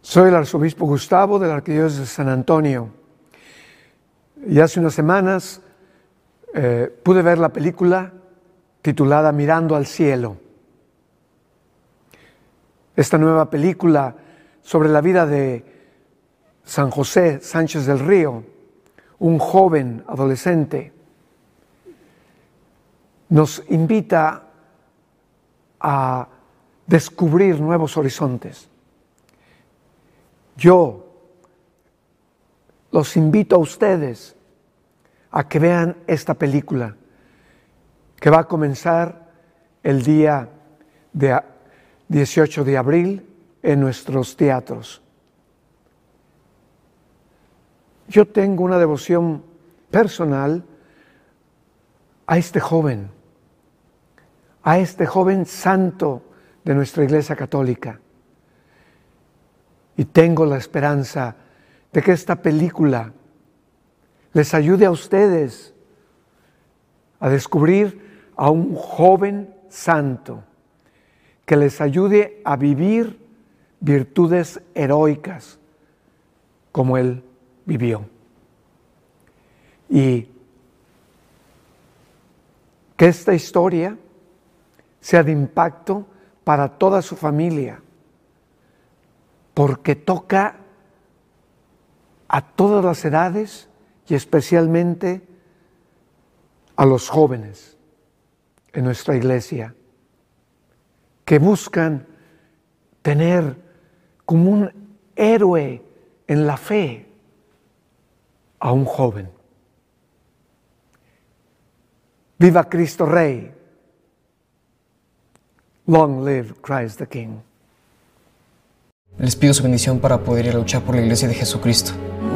Soy el arzobispo Gustavo de la Arquidiócesis de San Antonio. Y hace unas semanas eh, pude ver la película titulada Mirando al cielo. Esta nueva película sobre la vida de San José Sánchez del Río, un joven adolescente, nos invita a descubrir nuevos horizontes. Yo los invito a ustedes a que vean esta película que va a comenzar el día de 18 de abril en nuestros teatros. Yo tengo una devoción personal a este joven, a este joven santo de nuestra Iglesia Católica. Y tengo la esperanza de que esta película les ayude a ustedes a descubrir a un joven santo que les ayude a vivir virtudes heroicas como él vivió. Y que esta historia sea de impacto para toda su familia, porque toca a todas las edades y especialmente a los jóvenes en nuestra iglesia que buscan tener como un héroe en la fe a un joven. Viva Cristo Rey. Long live Christ the King. Les pido su bendición para poder ir a luchar por la iglesia de Jesucristo.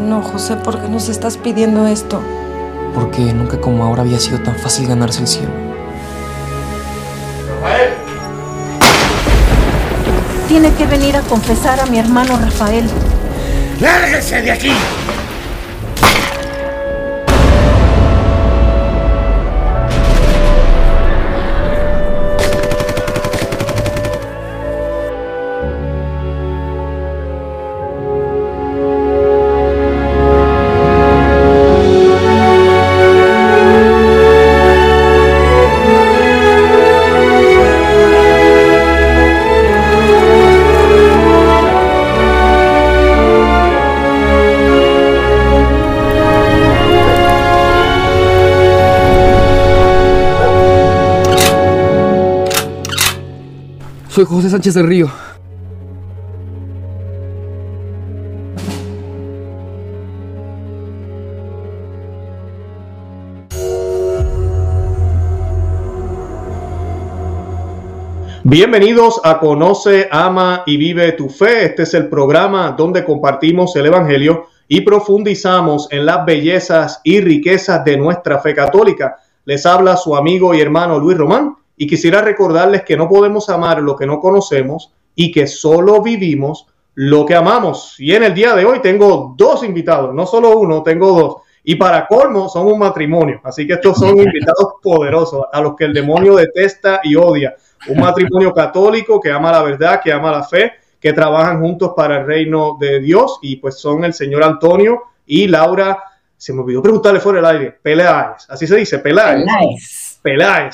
No, José, ¿por qué nos estás pidiendo esto? Porque nunca como ahora había sido tan fácil ganarse el cielo. ¡Rafael! Tiene que venir a confesar a mi hermano Rafael. ¡Lárguese de aquí! Soy José Sánchez del Río. Bienvenidos a Conoce, Ama y Vive tu Fe. Este es el programa donde compartimos el Evangelio y profundizamos en las bellezas y riquezas de nuestra fe católica. Les habla su amigo y hermano Luis Román y quisiera recordarles que no podemos amar lo que no conocemos y que solo vivimos lo que amamos. Y en el día de hoy tengo dos invitados, no solo uno, tengo dos. Y para colmo son un matrimonio. Así que estos son invitados poderosos a los que el demonio detesta y odia. Un matrimonio católico que ama la verdad, que ama la fe, que trabajan juntos para el reino de Dios. Y pues son el señor Antonio y Laura. Se me olvidó preguntarle fuera del aire. Peláez. Así se dice, Peláez. Peláez,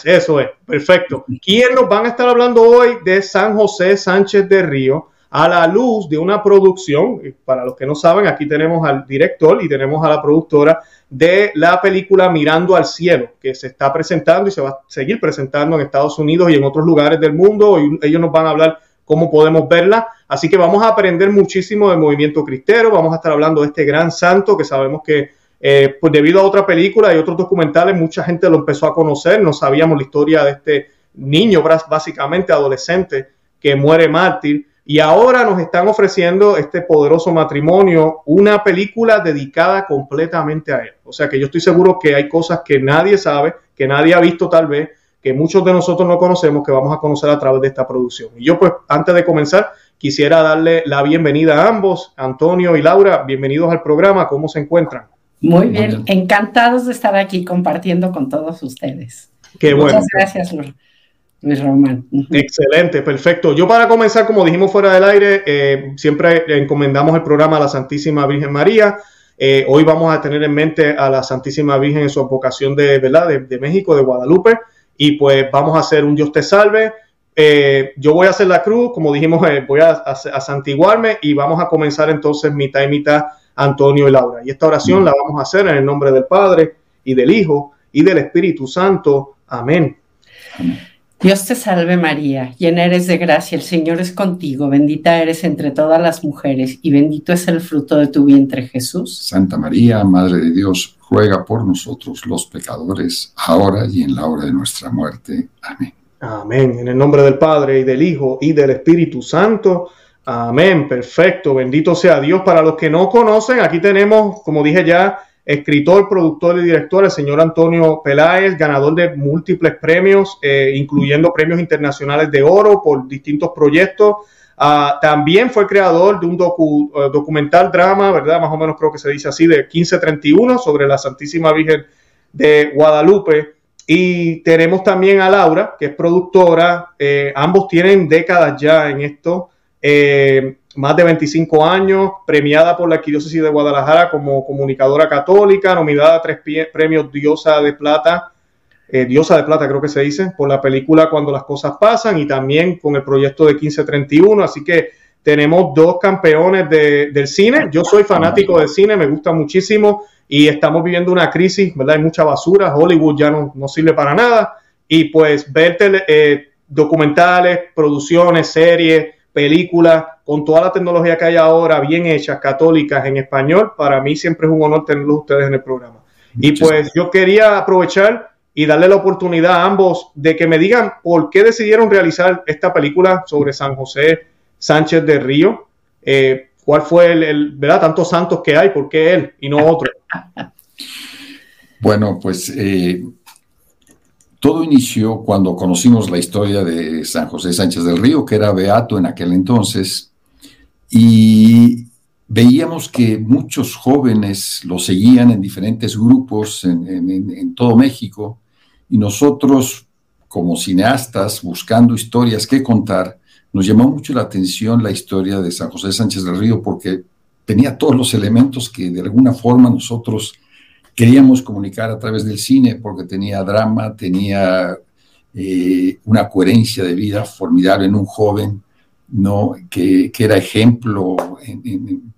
eso es, perfecto. ¿Quién nos van a estar hablando hoy de San José Sánchez de Río a la luz de una producción? Para los que no saben, aquí tenemos al director y tenemos a la productora de la película Mirando al Cielo, que se está presentando y se va a seguir presentando en Estados Unidos y en otros lugares del mundo. Y ellos nos van a hablar cómo podemos verla. Así que vamos a aprender muchísimo del movimiento cristero, vamos a estar hablando de este gran santo que sabemos que eh, pues debido a otra película y otros documentales, mucha gente lo empezó a conocer, no sabíamos la historia de este niño, básicamente adolescente, que muere mártir, y ahora nos están ofreciendo este poderoso matrimonio, una película dedicada completamente a él. O sea que yo estoy seguro que hay cosas que nadie sabe, que nadie ha visto tal vez, que muchos de nosotros no conocemos, que vamos a conocer a través de esta producción. Y yo pues antes de comenzar, quisiera darle la bienvenida a ambos, Antonio y Laura, bienvenidos al programa, ¿cómo se encuentran? Muy bien, encantados de estar aquí compartiendo con todos ustedes. Qué bueno. Muchas gracias. Luis Román. Excelente, perfecto. Yo para comenzar, como dijimos fuera del aire, eh, siempre encomendamos el programa a la Santísima Virgen María. Eh, hoy vamos a tener en mente a la Santísima Virgen en su vocación de, ¿verdad? De, México, de Guadalupe. Y pues vamos a hacer un Dios te salve. Eh, yo voy a hacer la cruz, como dijimos, voy a, a, santiguarme y vamos a comenzar entonces mitad y mitad Antonio y Laura. Y esta oración la vamos a hacer en el nombre del Padre y del Hijo y del Espíritu Santo. Amén. Amén. Dios te salve María, llena eres de gracia, el Señor es contigo, bendita eres entre todas las mujeres y bendito es el fruto de tu vientre Jesús. Santa María, Madre de Dios, ruega por nosotros los pecadores, ahora y en la hora de nuestra muerte. Amén. Amén. En el nombre del Padre y del Hijo y del Espíritu Santo. Amén. Perfecto. Bendito sea Dios. Para los que no conocen, aquí tenemos, como dije ya, escritor, productor y director, el señor Antonio Peláez, ganador de múltiples premios, eh, incluyendo premios internacionales de oro por distintos proyectos. Ah, también fue creador de un eh, documental drama, ¿verdad? Más o menos creo que se dice así, de 1531 sobre la Santísima Virgen de Guadalupe. Y tenemos también a Laura, que es productora. Eh, ambos tienen décadas ya en esto más de 25 años, premiada por la Arquidiócesis de Guadalajara como comunicadora católica, nominada a tres premios Diosa de Plata, eh, Diosa de Plata creo que se dice, por la película Cuando las cosas pasan y también con el proyecto de 1531, así que tenemos dos campeones del cine, yo soy fanático del cine, me gusta muchísimo y estamos viviendo una crisis, ¿verdad? Hay mucha basura, Hollywood ya no, no sirve para nada. Y pues ver eh, documentales, producciones, series, películas, con toda la tecnología que hay ahora, bien hechas, católicas, en español, para mí siempre es un honor tenerlos ustedes en el programa. Y pues yo quería aprovechar y darle la oportunidad a ambos de que me digan por qué decidieron realizar esta película sobre San José Sánchez de Río. Eh, ¿Cuál fue el, verdad, tantos santos que hay, por qué él y no otro? Bueno, pues eh, todo inició cuando conocimos la historia de San José Sánchez del Río, que era beato en aquel entonces, y veíamos que muchos jóvenes lo seguían en diferentes grupos en, todo México y nosotros como cineastas buscando historias que contar, nos llamó mucho la atención la historia de San José Sánchez del Río porque tenía todos los elementos que de alguna forma nosotros queríamos comunicar a través del cine, porque tenía drama, tenía eh, una coherencia de vida formidable en un joven, ¿no? que, era ejemplo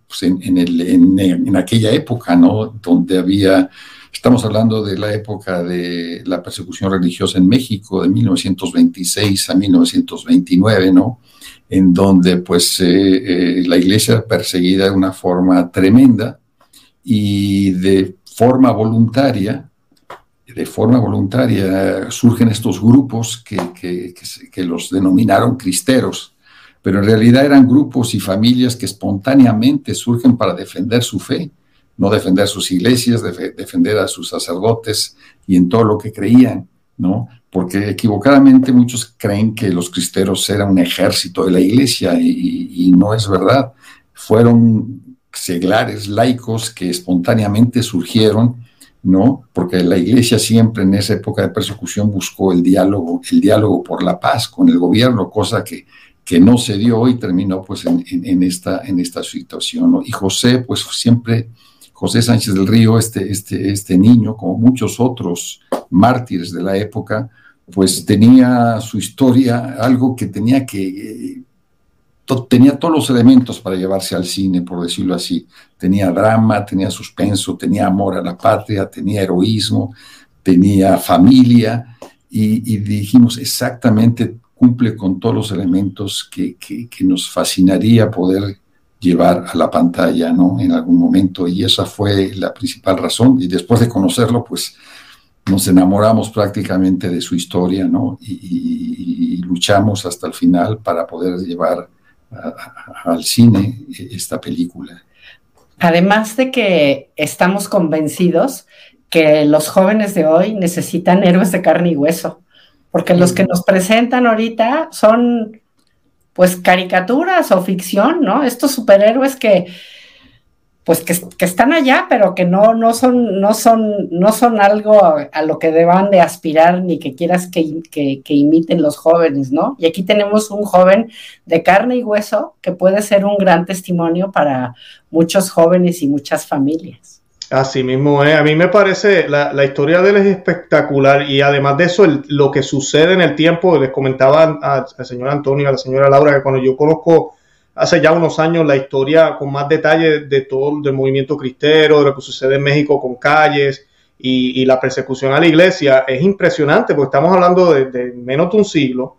pues, en, en, aquella época, ¿no? donde había, estamos hablando de la época de la persecución religiosa en México, de 1926 a 1929, ¿no? en donde pues eh, eh, la iglesia perseguida de una forma tremenda y de forma voluntaria, de forma voluntaria surgen estos grupos que, que, que los denominaron cristeros, pero en realidad eran grupos y familias que espontáneamente surgen para defender su fe, no defender sus iglesias, defender a sus sacerdotes y en todo lo que creían, ¿no? Porque equivocadamente muchos creen que los cristeros eran un ejército de la iglesia y, y no es verdad. Fueron seglares laicos que espontáneamente surgieron, ¿no? Porque la iglesia siempre en esa época de persecución buscó el diálogo, el diálogo por la paz con el gobierno, cosa que que no se dio y terminó pues en, esta, en esta situación. Y José, pues siempre, José Sánchez del Río, este, este, este niño, como muchos otros mártires de la época, pues tenía su historia, algo que tenía que... tenía todos los elementos para llevarse al cine, por decirlo así. Tenía drama, tenía suspenso, tenía amor a la patria, tenía heroísmo, tenía familia, y, dijimos exactamente cumple con todos los elementos que, nos fascinaría poder llevar a la pantalla, ¿no? En algún momento, y esa fue la principal razón, y después de conocerlo, pues nos enamoramos prácticamente de su historia, ¿no? Y, luchamos hasta el final para poder llevar al cine esta película. Además de que estamos convencidos que los jóvenes de hoy necesitan héroes de carne y hueso porque los que nos presentan ahorita son, pues, caricaturas o ficción, ¿no? Estos superhéroes que, pues que, están allá, pero que no, no, son, no, son, no son algo a, lo que deban de aspirar ni que quieras que, que, imiten los jóvenes, ¿no? Y aquí tenemos un joven de carne y hueso que puede ser un gran testimonio para muchos jóvenes y muchas familias. Así mismo es. A mí me parece, la, la historia de él es espectacular y además de eso, lo que sucede en el tiempo, les comentaba al señor Antonio, a la señora Laura, que cuando yo conozco hace ya unos años la historia con más detalle de todo el movimiento cristero, de lo que sucede en México con calles y, la persecución a la iglesia, es impresionante porque estamos hablando de, menos de un siglo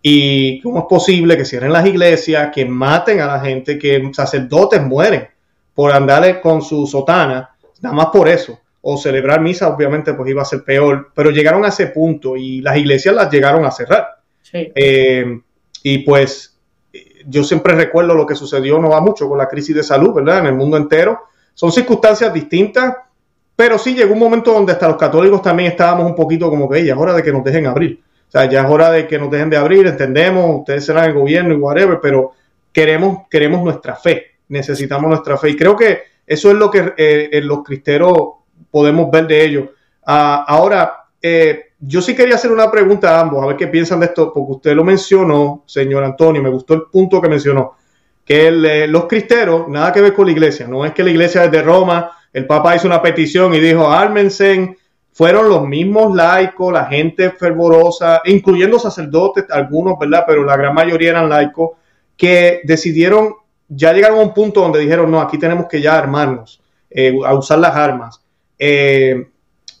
y cómo es posible que cierren las iglesias, que maten a la gente, que sacerdotes mueren por andarle con su sotana, nada más por eso. O celebrar misa, obviamente, pues iba a ser peor, pero llegaron a ese punto y las iglesias las llegaron a cerrar. Eh, y pues yo siempre recuerdo lo que sucedió no va mucho con la crisis de salud, ¿verdad? En el mundo entero. Son circunstancias distintas, pero sí llegó un momento donde hasta los católicos también estábamos un poquito como que ya es hora de que nos dejen abrir. O sea, ya es hora de que nos dejen de abrir, entendemos, ustedes serán el gobierno y whatever, pero queremos, queremos nuestra fe, necesitamos nuestra fe. Y creo que eso es lo que eh, los cristeros podemos ver de ellos. Ah, ahora, eh, yo sí quería hacer una pregunta a ambos, a ver qué piensan de esto, porque usted lo mencionó, señor Antonio, me gustó el punto que mencionó, que eh, los cristeros, nada que ver con la iglesia, no es que la iglesia es de Roma, el Papa hizo una petición y dijo, ármense, fueron los mismos laicos, la gente fervorosa, incluyendo sacerdotes, algunos, ¿verdad? Pero la gran mayoría eran laicos, que decidieron, ya llegaron a un punto donde dijeron, no, aquí tenemos que ya armarnos, eh, a usar las armas. Eh,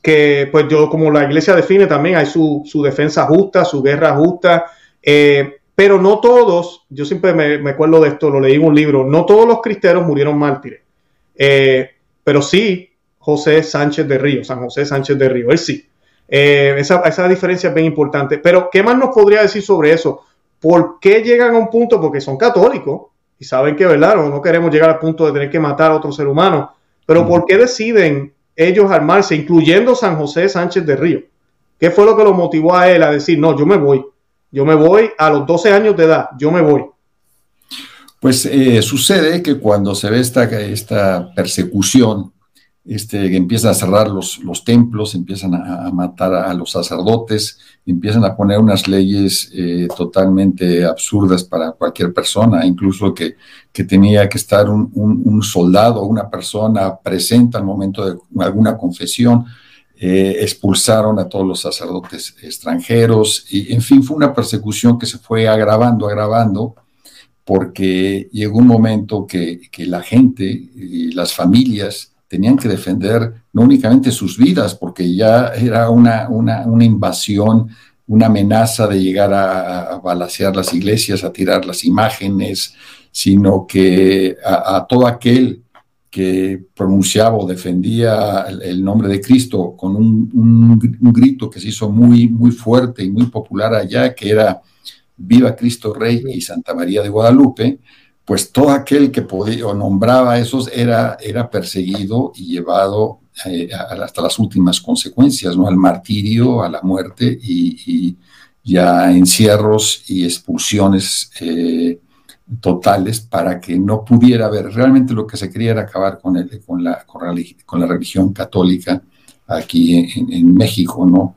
que pues yo como la iglesia define también hay su, defensa justa, su guerra justa, eh, pero no todos, yo siempre me, acuerdo de esto, lo leí en un libro, no todos los cristeros murieron mártires, eh, pero sí José Sánchez de Río, San José Sánchez de Río, él sí. Eh, esa, esa diferencia es bien importante. Pero, ¿qué más nos podría decir sobre eso? ¿Por qué llegan a un punto? Porque son católicos y saben que, ¿verdad? No, no queremos llegar al punto de tener que matar a otro ser humano. Pero, ¿por qué deciden ellos armarse, incluyendo San José Sánchez de Río. ¿Qué fue lo que lo motivó a él a decir, no, yo me voy, yo me voy a los 12 años de edad, yo me voy? Pues eh, sucede que cuando se ve esta, esta persecución este, empiezan a cerrar los, los templos, empiezan a, matar a, los sacerdotes, empiezan a poner unas leyes eh, totalmente absurdas para cualquier persona, incluso que, tenía que estar un, un, soldado o una persona presente al momento de alguna confesión. Eh, expulsaron a todos los sacerdotes extranjeros y en fin fue una persecución que se fue agravando, agravando porque llegó un momento que, que la gente y las familias tenían que defender no únicamente sus vidas, porque ya era una, una, invasión, una amenaza de llegar a, a, balasear las iglesias, a tirar las imágenes, sino que a, todo aquel que pronunciaba o defendía el, nombre de Cristo con un, un, grito que se hizo muy, muy fuerte y muy popular allá, que era Viva Cristo Rey y Santa María de Guadalupe, pues todo aquel que podía o nombraba a esos era, era perseguido y llevado eh, hasta las últimas consecuencias, ¿no? Al martirio, a la muerte y, a encierros y expulsiones eh, totales para que no pudiera haber. Realmente lo que se quería era acabar con, el, con, la, con la religión católica aquí en, en México, ¿no?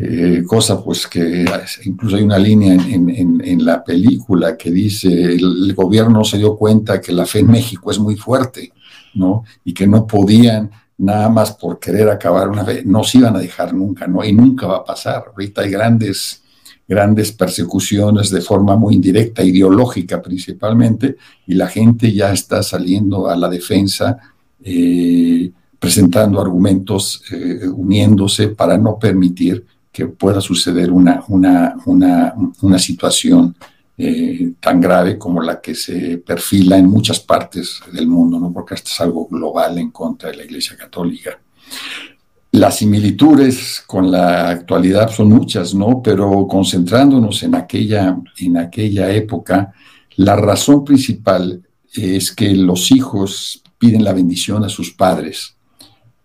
Eh, cosa pues que incluso hay una línea en, la película que dice el, gobierno se dio cuenta que la fe en México es muy fuerte, ¿no? Y que no podían nada más por querer acabar una fe, no se iban a dejar nunca, ¿no? Y nunca va a pasar. Ahorita hay grandes, grandes persecuciones de forma muy indirecta, ideológica principalmente, y la gente ya está saliendo a la defensa. Eh, presentando argumentos, eh, uniéndose para no permitir que pueda suceder una, una, una, una situación eh, tan grave como la que se perfila en muchas partes del mundo, ¿no? porque esto es algo global en contra de la Iglesia Católica. Las similitudes con la actualidad son muchas, ¿no? Pero concentrándonos en aquella, en aquella época, la razón principal es que los hijos piden la bendición a sus padres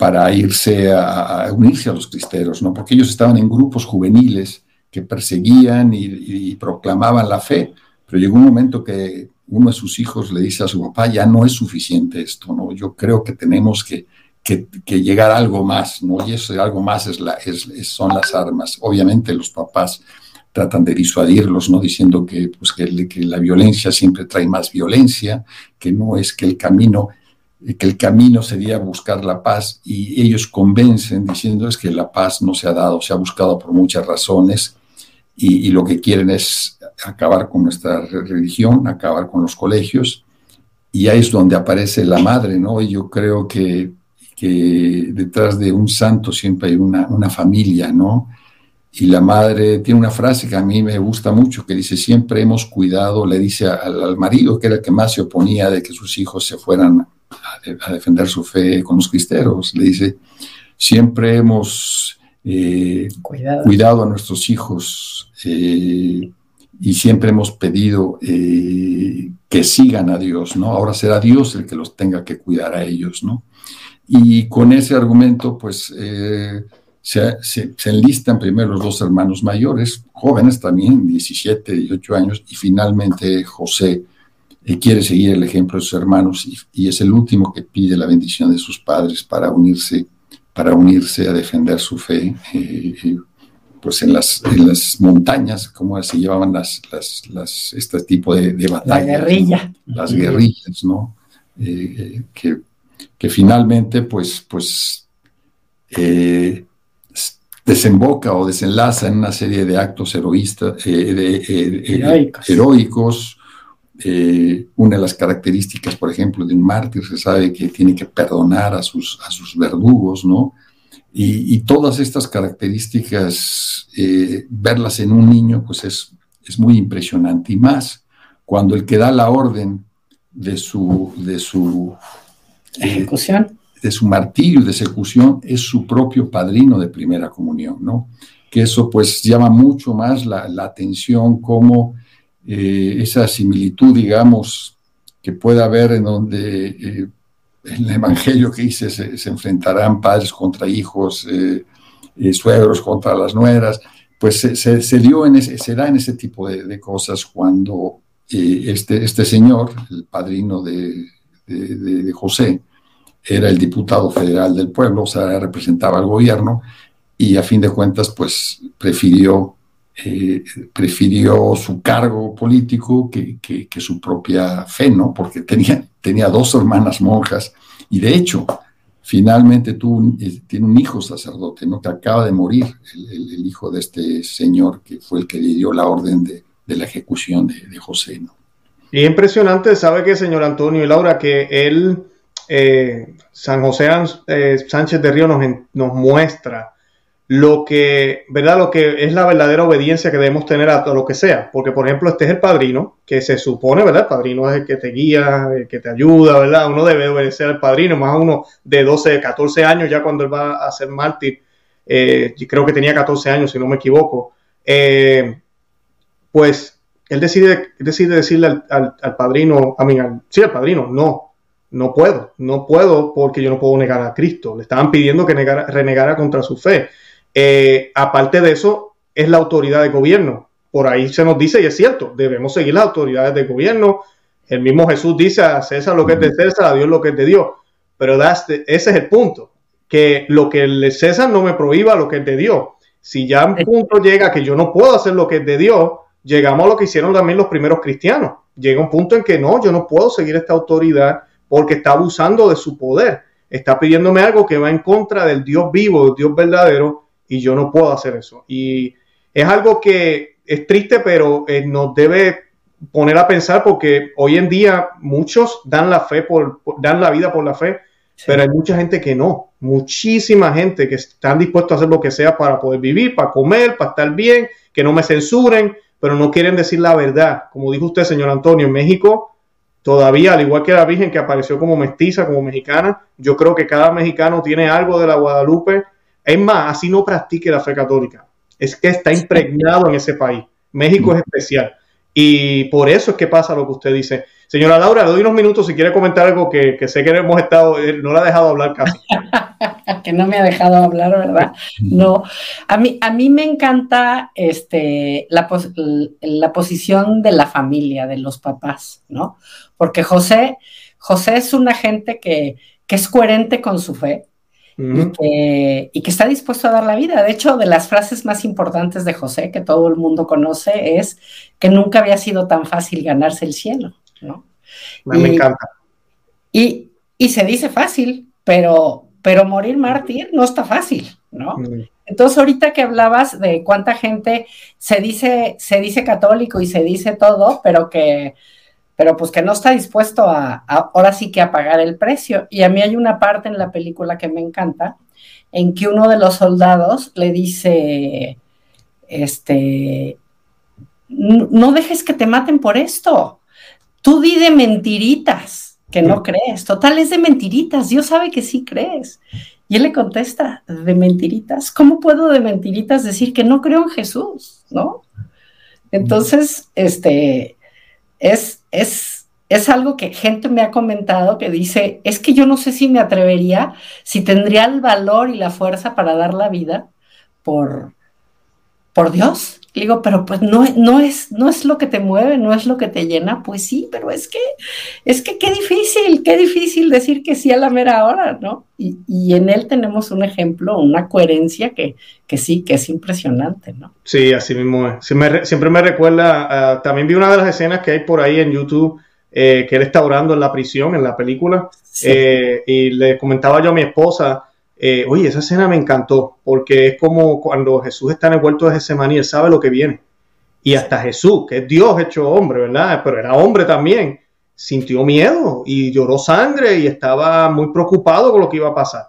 para irse a, unirse a los cristeros, ¿no? Porque ellos estaban en grupos juveniles que perseguían y, proclamaban la fe, pero llegó un momento que uno de sus hijos le dice a su papá, ya no es suficiente esto, ¿no? Yo creo que tenemos que, llegar a algo más, ¿no? Y eso algo más es la, es, son las armas. Obviamente los papás tratan de disuadirlos, ¿no? Diciendo que, pues, que, que, la violencia siempre trae más violencia, que no es que el camino, que el camino sería buscar la paz, y ellos convencen diciendo es que la paz no se ha dado, se ha buscado por muchas razones, y, lo que quieren es acabar con nuestra religión, acabar con los colegios, y ahí es donde aparece la madre, ¿no? Y yo creo que, que detrás de un santo siempre hay una, una familia, ¿no? Y la madre tiene una frase que a mí me gusta mucho, que dice, siempre hemos cuidado, le dice al, marido, que era el que más se oponía de que sus hijos se fueran a, defender su fe con los cristeros, le dice, siempre hemos eh, cuidado. a nuestros hijos eh, y siempre hemos pedido eh, que sigan a Dios, ¿no? Ahora será Dios el que los tenga que cuidar a ellos, ¿no? Y con ese argumento, pues se, enlistan primero los dos hermanos mayores, jóvenes también, 17, 18 años, y finalmente José eh, quiere seguir el ejemplo de sus hermanos y, es el último que pide la bendición de sus padres para unirse, para unirse a defender su fe. Eh, eh, pues en las, las montañas, como se llevaban las, las, este tipo de, de batallas. La guerrilla. Las guerrillas, ¿no? que, que, finalmente, pues, pues desemboca o desenlaza en una serie de actos heroístas, eh, de, eh, eh, una de las características, por ejemplo, de un mártir se sabe que tiene que perdonar a sus, a sus verdugos, ¿no? Y, todas estas características, verlas en un niño, pues es, es muy impresionante. Y más cuando el que da la orden de su, de su ejecución de su martirio y de ejecución es su propio padrino de primera comunión, ¿no? Que eso pues llama mucho más la, atención como eh, esa similitud, digamos, que puede haber en donde eh, en el Evangelio que dice se, enfrentarán padres contra hijos, eh, suegros contra las nueras, pues se, dio en ese, se da en ese tipo de, cosas cuando este, este señor, el padrino de, de José, era el diputado federal del pueblo, o sea, representaba al gobierno y a fin de cuentas, pues prefirió, eh, prefirió su cargo político que, su propia fe, ¿no? Porque tenía, tenía dos hermanas monjas y de hecho, finalmente tuvo eh, tiene un hijo sacerdote, ¿no? Que acaba de morir, el, hijo de este señor que fue el que le dio la orden de, la ejecución de, José, ¿no? Y impresionante, ¿sabe qué, señor Antonio y Laura? Que él eh, San José Sánchez de Río nos, muestra lo que, ¿verdad? Lo que es la verdadera obediencia que debemos tener a todo lo que sea. Porque, por ejemplo, este es el padrino, que se supone, ¿verdad? El padrino es el que te guía, el que te ayuda, ¿verdad? Uno debe obedecer al padrino, más a uno de 12, 14 años, ya cuando él va a ser mártir. Eh, creo que tenía 14 años, si no me equivoco. pues él decide, decide decirle al, padrino, a mí, sí, al padrino, no, no puedo, no puedo porque yo no puedo negar a Cristo. Le estaban pidiendo que renegara contra su fe. Eh, aparte de eso, es la autoridad de gobierno. Por ahí se nos dice, y es cierto, debemos seguir las autoridades de gobierno. El mismo Jesús dice a César lo que es de César, a Dios lo que es de Dios. Pero ese es el punto, que lo que el César no me prohíba lo que es de Dios. Si ya un punto llega que yo no puedo hacer lo que es de Dios, llegamos a lo que hicieron también los primeros cristianos. Llega un punto en que no, yo no puedo seguir esta autoridad porque está abusando de su poder. Está pidiéndome algo que va en contra del Dios vivo, del Dios verdadero, y yo no puedo hacer eso. Y es algo que es triste, pero eh, nos debe poner a pensar porque hoy en día muchos dan la fe por, dan la vida por la fe, pero hay mucha gente que no, muchísima gente que están dispuestos a hacer lo que sea para poder vivir, para comer, para estar bien, que no me censuren, pero no quieren decir la verdad. Como dijo usted, señor Antonio, en México Todavía, al igual que la Virgen que apareció como mestiza, como mexicana, yo creo que cada mexicano tiene algo de la Guadalupe. Es más, así no practique la fe católica. Es que está impregnado en ese país. México es especial. Y por eso es que pasa lo que usted dice. Señora Laura, le doy unos minutos si quiere comentar algo que, sé que hemos estado, eh, no la ha dejado hablar casi. que no me ha dejado hablar, ¿verdad? No. A mí, a mí me encanta este, la, la posición de la familia, de los papás, ¿no? Porque José, José es una gente que, que es coherente con su fe, y, que, y, que, está dispuesto a dar la vida. De hecho, de las frases más importantes de José, que todo el mundo conoce, es que nunca había sido tan fácil ganarse el cielo. ¿no? Me, encanta. Y, se dice fácil, pero, pero morir mártir no está fácil, ¿no? Entonces, ahorita que hablabas de cuánta gente se dice, se dice católico y se dice todo, pero que, pero pues que no está dispuesto a, ahora sí que a pagar el precio. Y a mí hay una parte en la película que me encanta, en que uno de los soldados le dice, este, no dejes que te maten por esto. Tú di de mentiritas que no crees. Total, es de mentiritas. Dios sabe que sí crees. Y él le contesta, de mentiritas. ¿Cómo puedo de mentiritas decir que no creo en Jesús? ¿No? Entonces, este, es, es, es algo que gente me ha comentado que dice, es que yo no sé si me atrevería, si tendría el valor y la fuerza para dar la vida por, por Dios digo, pero pues no, no, es, no es lo que te mueve, no es lo que te llena. Pues sí, pero es que, es que qué difícil, qué difícil decir que sí a la mera hora, ¿no? Y, en él tenemos un ejemplo, una coherencia que, que sí, que es impresionante, ¿no? Sí, así mismo es. siempre me recuerda, también vi una de las escenas que hay por ahí en YouTube. Eh, que él está orando en la prisión, en la película, eh, y le comentaba yo a mi esposa, eh, oye, esa escena me encantó, porque es como cuando Jesús está en el huerto de Getsemaní, él sabe lo que viene. Y hasta Jesús, que es Dios hecho hombre, ¿verdad? Pero era hombre también, sintió miedo y lloró sangre y estaba muy preocupado con lo que iba a pasar.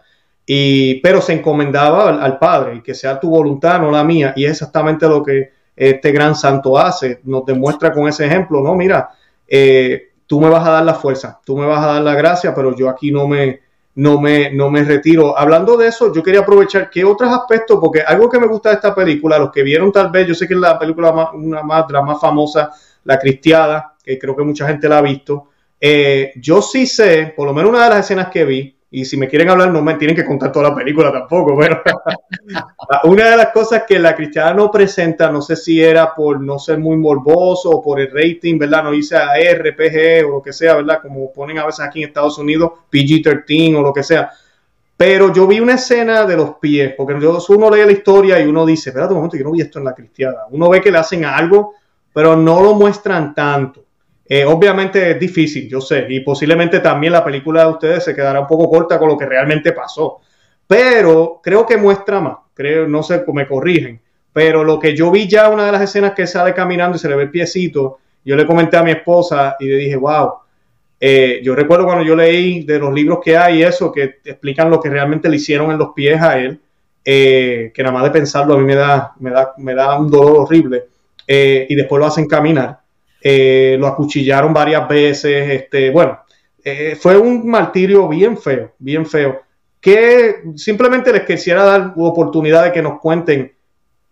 Y, pero se encomendaba al, Padre, y que sea tu voluntad, no la mía. Y es exactamente lo que este gran santo hace, nos demuestra con ese ejemplo, ¿no? Mira, eh, tú me vas a dar la fuerza, tú me vas a dar la gracia, pero yo aquí no me, no me, no me retiro. Hablando de eso, yo quería aprovechar qué otros aspectos, porque algo que me gusta de esta película, los que vieron tal vez, yo sé que es la película más, una más, la más famosa, La Cristiada, que creo que mucha gente la ha visto. Eh, yo sí sé, por lo menos una de las escenas que vi, y si me quieren hablar, no me tienen que contar toda la película tampoco, pero una de las cosas que la cristiana no presenta, no sé si era por no ser muy morboso o por el rating, ¿verdad? No dice RPG o lo que sea, ¿verdad? Como ponen a veces aquí en Estados Unidos, PG-13 o lo que sea. Pero yo vi una escena de los pies, porque uno lee la historia y uno dice, espérate un momento, yo no vi esto en la cristiana. Uno ve que le hacen algo, pero no lo muestran tanto. Eh, obviamente es difícil, yo sé, y posiblemente también la película de ustedes se quedará un poco corta con lo que realmente pasó, pero creo que muestra más, creo, no sé, me corrigen, pero lo que yo vi ya, una de las escenas que sale caminando y se le ve el piecito, yo le comenté a mi esposa y le dije, wow, eh, yo recuerdo cuando yo leí de los libros que hay eso, que explican lo que realmente le hicieron en los pies a él, eh, que nada más de pensarlo a mí me da, me da, me da un dolor horrible, y después lo hacen caminar. Eh, lo acuchillaron varias veces, este, bueno, eh, fue un martirio bien feo, bien feo, que simplemente les quisiera dar oportunidad de que nos cuenten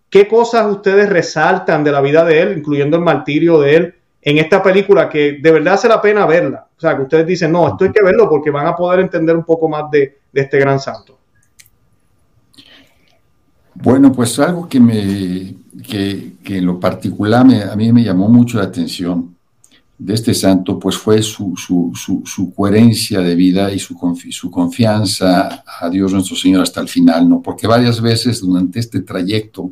qué cosas ustedes resaltan de la vida de él, incluyendo el martirio de él, en esta película que de verdad hace la pena verla. O sea, que ustedes dicen, no, esto hay que verlo porque van a poder entender un poco más de, de este gran santo. Bueno, pues algo que me, que, en lo particular a mí me llamó mucho la atención de este santo, pues fue su, su, coherencia de vida y su, su, confianza a Dios nuestro Señor hasta el final, ¿no? Porque varias veces durante este trayecto,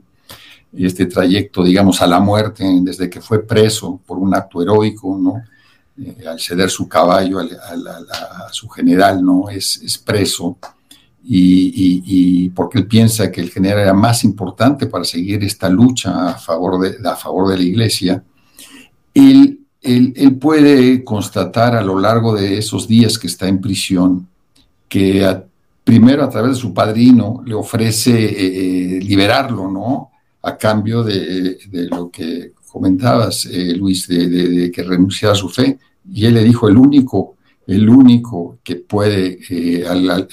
este trayecto, digamos, a la muerte, desde que fue preso por un acto heroico, ¿no? Eh, al ceder su caballo a, su general, ¿no? Es, es preso y, porque él piensa que el general era más importante para seguir esta lucha a favor de, a favor de la iglesia, él, él, puede constatar a lo largo de esos días que está en prisión que primero a través de su padrino le ofrece eh, eh, liberarlo, ¿no? A cambio de, lo que comentabas, eh, Luis, de, de, que renunciara a su fe. Y él le dijo, el único el único que puede, eh,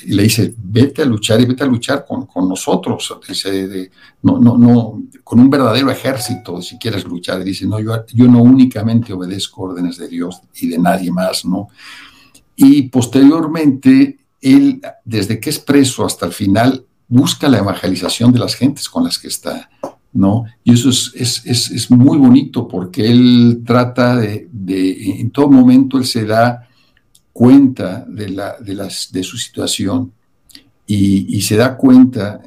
le dice, vete a luchar y vete a luchar con, con nosotros, dice, no, no, no, con un verdadero ejército, si quieres luchar, dice, no, yo, yo no únicamente obedezco órdenes de Dios y de nadie más, ¿no? Y posteriormente, él, desde que es preso hasta el final, busca la evangelización de las gentes con las que está, ¿no? Y eso es, es, es, es muy bonito porque él trata de, de, en todo momento, él se da cuenta de, la, de, las, de su situación y, se da cuenta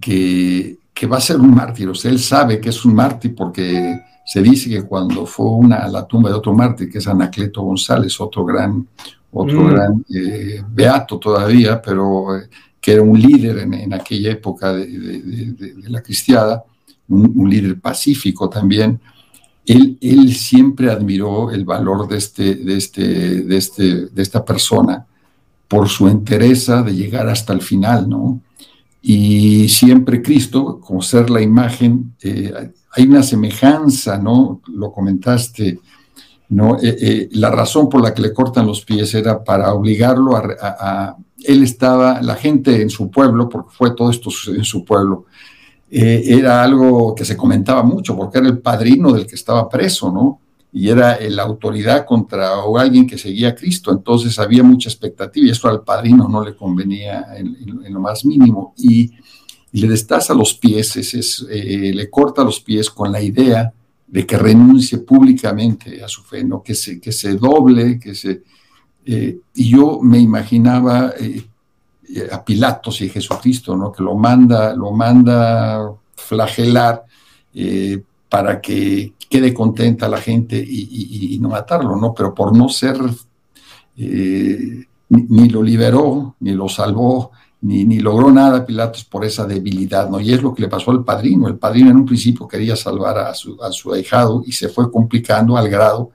que, que, va a ser un mártir. O sea, él sabe que es un mártir porque se dice que cuando fue una, a la tumba de otro mártir, que es Anacleto González, otro gran, otro mm. gran eh, beato todavía, pero eh, que era un líder en, aquella época de, la cristiada, un, líder pacífico también, él, siempre admiró el valor de, este, de, este, de, este, de esta persona por su entereza de llegar hasta el final, ¿no? Y siempre Cristo, como ser la imagen, eh, hay una semejanza, ¿no? Lo comentaste, ¿no? Eh, eh, la razón por la que le cortan los pies era para obligarlo a, Él estaba, la gente en su pueblo, porque fue todo esto en su pueblo, eh, era algo que se comentaba mucho, porque era el padrino del que estaba preso, ¿no? Y era la autoridad contra alguien que seguía a Cristo, entonces había mucha expectativa y eso al padrino no le convenía en, lo más mínimo. Y, le destaza los pies, es, eh, le corta los pies con la idea de que renuncie públicamente a su fe, ¿no? que, se, que se doble, que se... Eh, y yo me imaginaba a Pilatos y Jesucristo, ¿no? que lo manda, lo manda flagelar eh, para que quede contenta la gente y, no matarlo, ¿no? Pero por no ser, eh, ni, lo liberó, ni lo salvó, ni, ni, logró nada Pilatos por esa debilidad, ¿no? Y es lo que le pasó al padrino. El padrino en un principio quería salvar a su, a su ahijado y se fue complicando al grado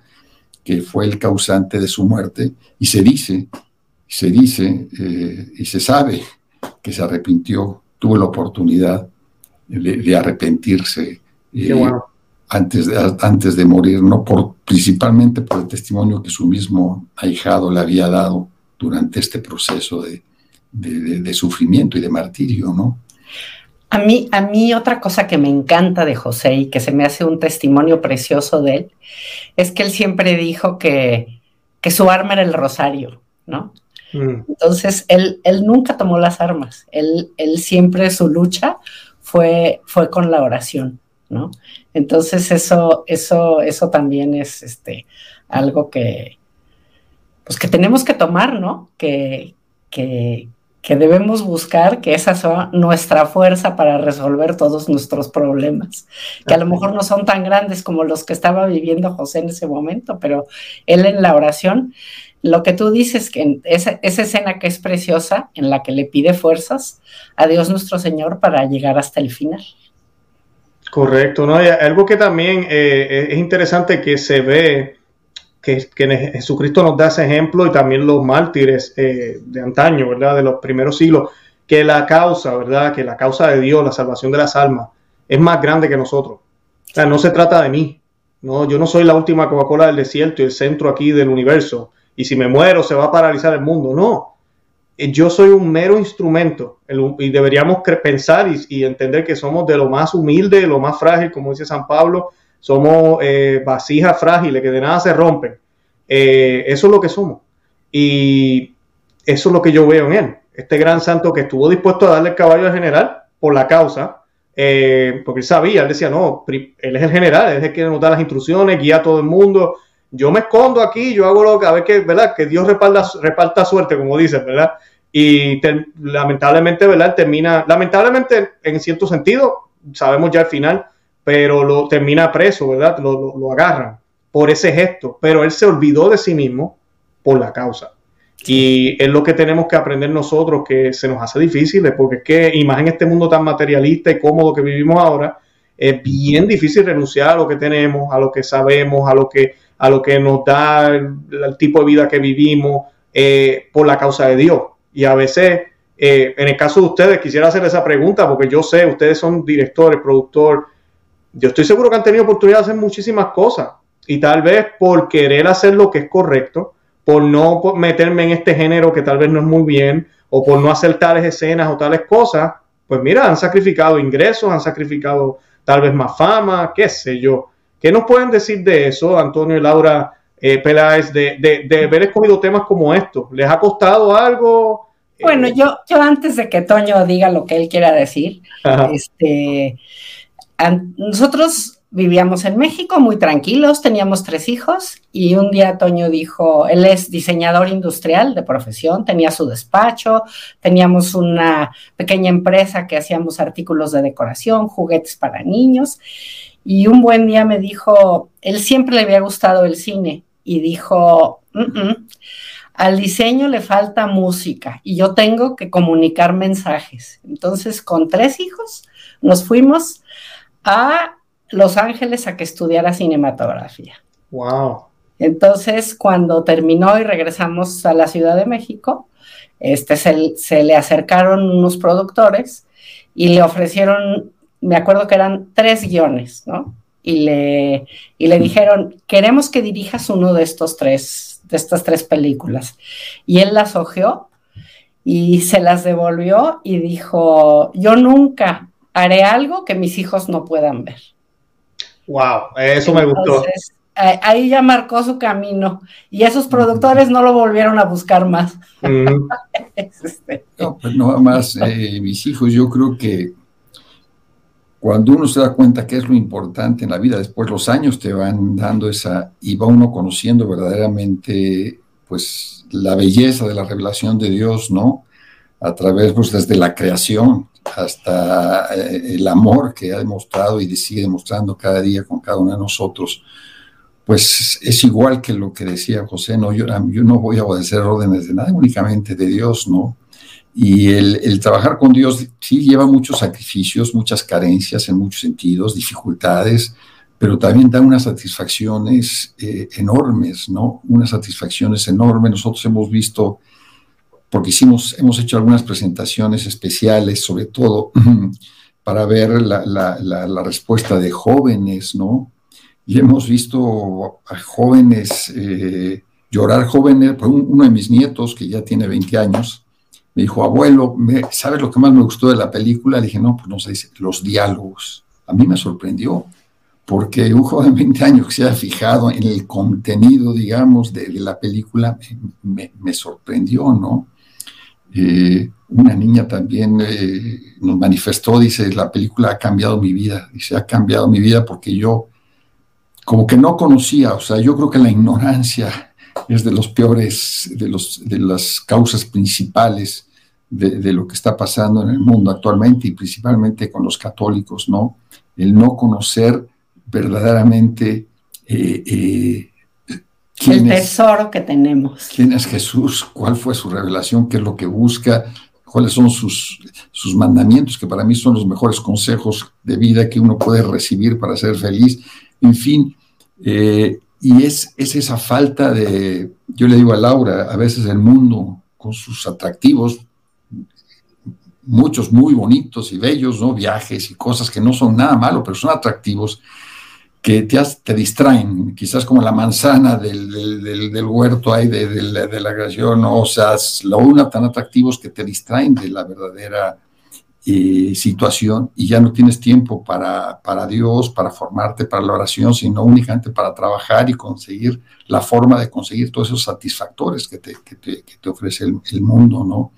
que fue el causante de su muerte. Y se dice se dice eh, y se sabe que se arrepintió, tuvo la oportunidad de, arrepentirse eh, antes, de, antes de morir, no por, principalmente por el testimonio que su mismo ahijado le había dado durante este proceso de, de sufrimiento y de martirio, ¿no? A mí, a mí otra cosa que me encanta de José y que se me hace un testimonio precioso de él, es que él siempre dijo que, que su arma era el rosario, ¿no? Mm. Entonces, él, él nunca tomó las armas, él, él siempre su lucha fue, fue con la oración, ¿no? Entonces, eso, eso, eso también es este, algo que, pues que tenemos que tomar, ¿no? Que, que, que debemos buscar que esa sea nuestra fuerza para resolver todos nuestros problemas, que a lo mejor no son tan grandes como los que estaba viviendo José en ese momento, pero él en la oración lo que tú dices, que esa, escena que es preciosa, en la que le pide fuerzas a Dios nuestro Señor para llegar hasta el final. Correcto, ¿no? algo que también eh, es interesante que se ve que, Jesucristo nos da ese ejemplo y también los mártires eh, de antaño, ¿verdad? De los primeros siglos, que la causa, ¿verdad? Que la causa de Dios, la salvación de las almas, es más grande que nosotros. O sea, no se trata de mí. No, yo no soy la última Coca-Cola del desierto y el centro aquí del universo y si me muero se va a paralizar el mundo. No, eh, yo soy un mero instrumento y deberíamos pensar y, entender que somos de lo más humilde, lo más frágil, como dice San Pablo, somos eh, vasijas frágiles que de nada se rompen. Eh, eso es lo que somos. Y eso es lo que yo veo en él. Este gran santo que estuvo dispuesto a darle el caballo al general por la causa, porque él sabía, él decía, no, él es el general, él es el que nos da las instrucciones, guía a todo el mundo, yo me escondo aquí, yo hago lo que, a ver que, ¿verdad? Que Dios reparta, reparta suerte, como dices, ¿verdad? Y lamentablemente, ¿verdad? Termina, lamentablemente, en cierto sentido, sabemos ya al final, pero lo termina preso, ¿verdad? Lo, agarran por ese gesto, pero él se olvidó de sí mismo por la causa. Y es lo que tenemos que aprender nosotros, que se nos hace difícil, porque es que, y más en este mundo tan materialista y cómodo que vivimos ahora, es bien difícil renunciar a lo que tenemos, a lo que sabemos, a lo que a lo que nos da el, tipo de vida que vivimos eh, por la causa de Dios. Y a veces, eh, en el caso de ustedes, quisiera hacer esa pregunta porque yo sé, ustedes son directores, productor, yo estoy seguro que han tenido oportunidad de hacer muchísimas cosas y tal vez por querer hacer lo que es correcto, por no meterme en este género que tal vez no es muy bien, o por no hacer tales escenas o tales cosas, pues mira, han sacrificado ingresos, han sacrificado tal vez más fama, qué sé yo. ¿Qué nos pueden decir de eso, Antonio y Laura eh, Peláez, de, de, haber escogido temas como estos? ¿Les ha costado algo? Bueno, yo, yo antes de que Toño diga lo que él quiera decir, este, nosotros vivíamos en México muy tranquilos, teníamos tres hijos y un día Toño dijo, él es diseñador industrial de profesión, tenía su despacho, teníamos una pequeña empresa que hacíamos artículos de decoración, juguetes para niños y un buen día me dijo, él siempre le había gustado el cine y dijo, al diseño le falta música y yo tengo que comunicar mensajes. Entonces, con tres hijos, nos fuimos a los Ángeles a que estudiara cinematografía. Wow. Entonces, cuando terminó y regresamos a la Ciudad de México, este, se, le acercaron unos productores y le ofrecieron, me acuerdo que eran tres guiones, ¿no? Y le, y le dijeron, queremos que dirijas uno de estos tres, de estas tres películas. Y él las ojeó y se las devolvió y dijo, yo nunca haré algo que mis hijos no puedan ver. Wow, eso me gustó. ahí ya marcó su camino y esos productores no lo volvieron a buscar más. Este. No, pues no más, eh, mis hijos, yo creo que cuando uno se da cuenta que es lo importante en la vida, después los años te van dando esa, y va uno conociendo verdaderamente, pues, la belleza de la revelación de Dios, ¿no? A través, pues, desde la creación, hasta eh, el amor que ha demostrado y sigue demostrando cada día con cada uno de nosotros, pues es igual que lo que decía José, no, yo, yo no voy a obedecer órdenes de nada, únicamente de Dios, ¿no? Y el, trabajar con Dios sí lleva muchos sacrificios, muchas carencias en muchos sentidos, dificultades, pero también da unas satisfacciones eh, enormes, ¿no? Unas satisfacciones enormes. Nosotros hemos visto porque hicimos, hemos hecho algunas presentaciones especiales, sobre todo para ver la, respuesta de jóvenes, ¿no? Y hemos visto a jóvenes eh, llorar, jóvenes, uno de mis nietos, que ya tiene 20 años, me dijo, abuelo, ¿sabes lo que más me gustó de la película? Le dije, no, pues no sé, los diálogos. A mí me sorprendió, porque un joven de 20 años que se haya fijado en el contenido, digamos, de, la película, me, sorprendió, ¿no? Eh, una niña también eh, nos manifestó, dice, la película ha cambiado mi vida, dice, ha cambiado mi vida porque yo como que no conocía, o sea, yo creo que la ignorancia es de los peores, de, los, de las causas principales de, lo que está pasando en el mundo actualmente y principalmente con los católicos, ¿no? El no conocer verdaderamente eh, el tesoro que tenemos. ¿Quién es Jesús? ¿Cuál fue su revelación? ¿Qué es lo que busca? ¿Cuáles son sus, sus mandamientos? Que para mí son los mejores consejos de vida que uno puede recibir para ser feliz. En fin, eh, y es, es esa falta de, yo le digo a Laura, a veces el mundo con sus atractivos, muchos muy bonitos y bellos, ¿no? Viajes y cosas que no son nada malo, pero son atractivos que te, te, distraen, quizás como la manzana del, del, huerto ahí de, la creación, o sea, lo una tan atractivos que te distraen de la verdadera eh, situación y ya no tienes tiempo para, para Dios, para formarte, para la oración, sino únicamente para trabajar y conseguir la forma de conseguir todos esos satisfactores que te, que te, que te ofrece el, el, mundo, ¿no?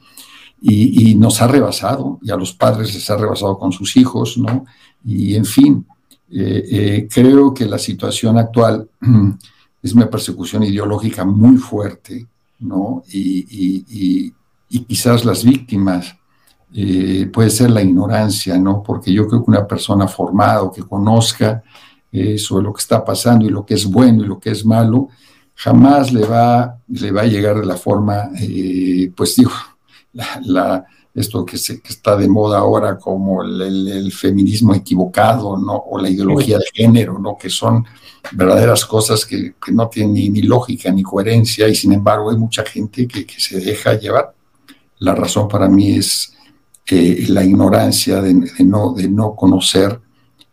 Y, y nos ha rebasado, y a los padres les ha rebasado con sus hijos, ¿no? Y en fin, eh, eh, creo que la situación actual es una persecución ideológica muy fuerte, ¿no? Y, quizás las víctimas eh, puede ser la ignorancia, ¿no? Porque yo creo que una persona formada o que conozca sobre lo que está pasando y lo que es bueno y lo que es malo, jamás le va, le va a llegar de la forma, pues digo, la esto que, se, que está de moda ahora como el, feminismo equivocado, ¿no? O la ideología de género, ¿no? Que son verdaderas cosas que, no tienen ni, lógica ni coherencia y sin embargo hay mucha gente que, se deja llevar. La razón para mí es eh, la ignorancia de, no, de no conocer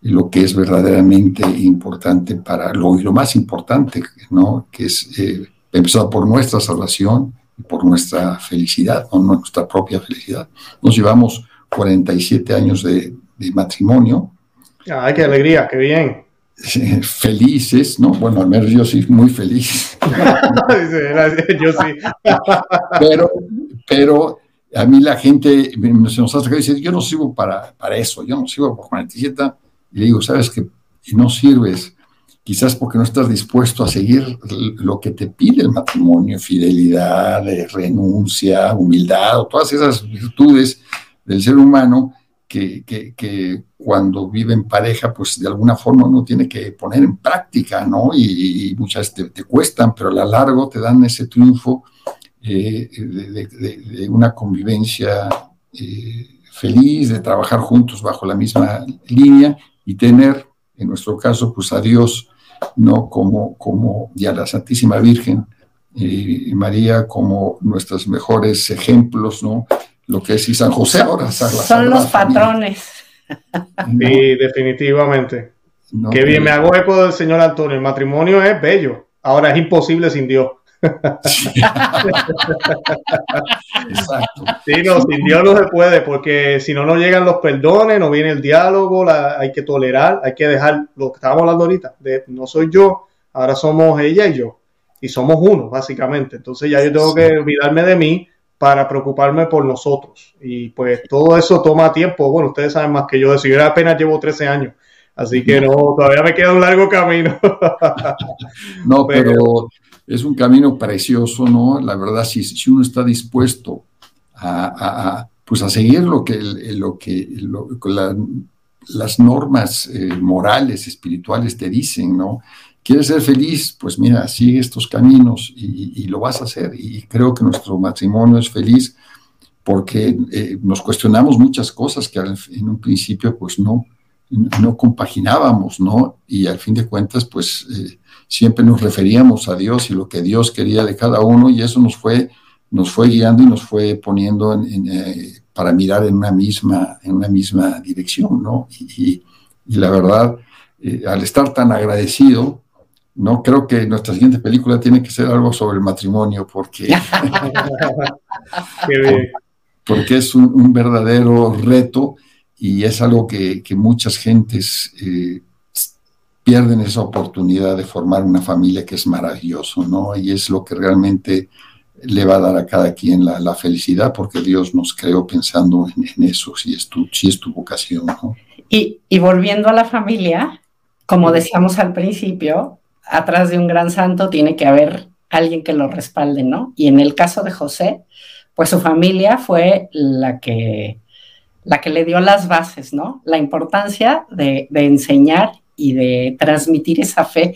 lo que es verdaderamente importante para lo, y lo más importante, ¿no? Que es eh, empezando por nuestra salvación por nuestra felicidad, o nuestra propia felicidad. Nos llevamos 47 años de, matrimonio. ¡Ay, qué alegría, qué bien! Felices, ¿no? Bueno, al menos yo soy muy feliz. yo sí. pero, pero a mí la gente se nos hace que dice, yo no sirvo para, para eso, yo no sirvo por 47. Y le digo, ¿sabes que No sirves quizás porque no estás dispuesto a seguir lo que te pide el matrimonio, fidelidad, renuncia, humildad, o todas esas virtudes del ser humano que, cuando vive en pareja, pues de alguna forma uno tiene que poner en práctica, ¿no? Y, muchas te, te, cuestan, pero a lo largo te dan ese triunfo eh, de, una convivencia eh, feliz, de trabajar juntos bajo la misma línea y tener, en nuestro caso, pues a Dios ¿no? Como, como y a la Santísima Virgen y María como nuestros mejores ejemplos, ¿no? Lo que es y San José ahora. Son los patrones. Sí, definitivamente. Qué bien, me hago eco del señor Antonio. El matrimonio es bello. Ahora es imposible sin Dios. Exacto. Sí, no, sin Dios no se puede, porque si no, no llegan los perdones, no viene el diálogo, hay que tolerar, hay que dejar lo que estábamos hablando ahorita, de no soy yo, ahora somos ella y yo, y somos uno, básicamente. Entonces ya yo tengo que olvidarme de mí para preocuparme por nosotros. Y pues todo eso toma tiempo. Bueno, ustedes saben más que yo, si yo apenas llevo 13 años. Así que no, todavía me queda un largo camino. no, pero es un camino precioso, ¿no? La verdad, si, si uno está dispuesto a, pues a seguir lo que, lo que las normas eh, morales, espirituales te dicen, ¿no? ¿Quieres ser feliz? Pues mira, sigue estos caminos y, lo vas a hacer. Y creo que nuestro matrimonio es feliz porque eh, nos cuestionamos muchas cosas que en un principio pues no, no compaginábamos, ¿no? Y al fin de cuentas pues... Eh, siempre nos referíamos a Dios y lo que Dios quería de cada uno y eso nos fue, nos fue guiando y nos fue poniendo eh, para mirar en una misma, en una misma dirección, ¿no? Y, la verdad, eh, al estar tan agradecido, no creo que nuestra siguiente película tiene que ser algo sobre el matrimonio porque, porque es un, verdadero reto y es algo que, muchas gentes eh, pierden esa oportunidad de formar una familia que es maravilloso, ¿no? Y es lo que realmente le va a dar a cada quien la, felicidad, porque Dios nos creó pensando en, eso, si es, tu, si es tu vocación, ¿no? Y, y volviendo a la familia, como decíamos al principio, atrás de un gran santo tiene que haber alguien que lo respalde, ¿no? Y en el caso de José, pues su familia fue la que, la que le dio las bases, ¿no? La importancia de, de enseñar y de transmitir esa fe.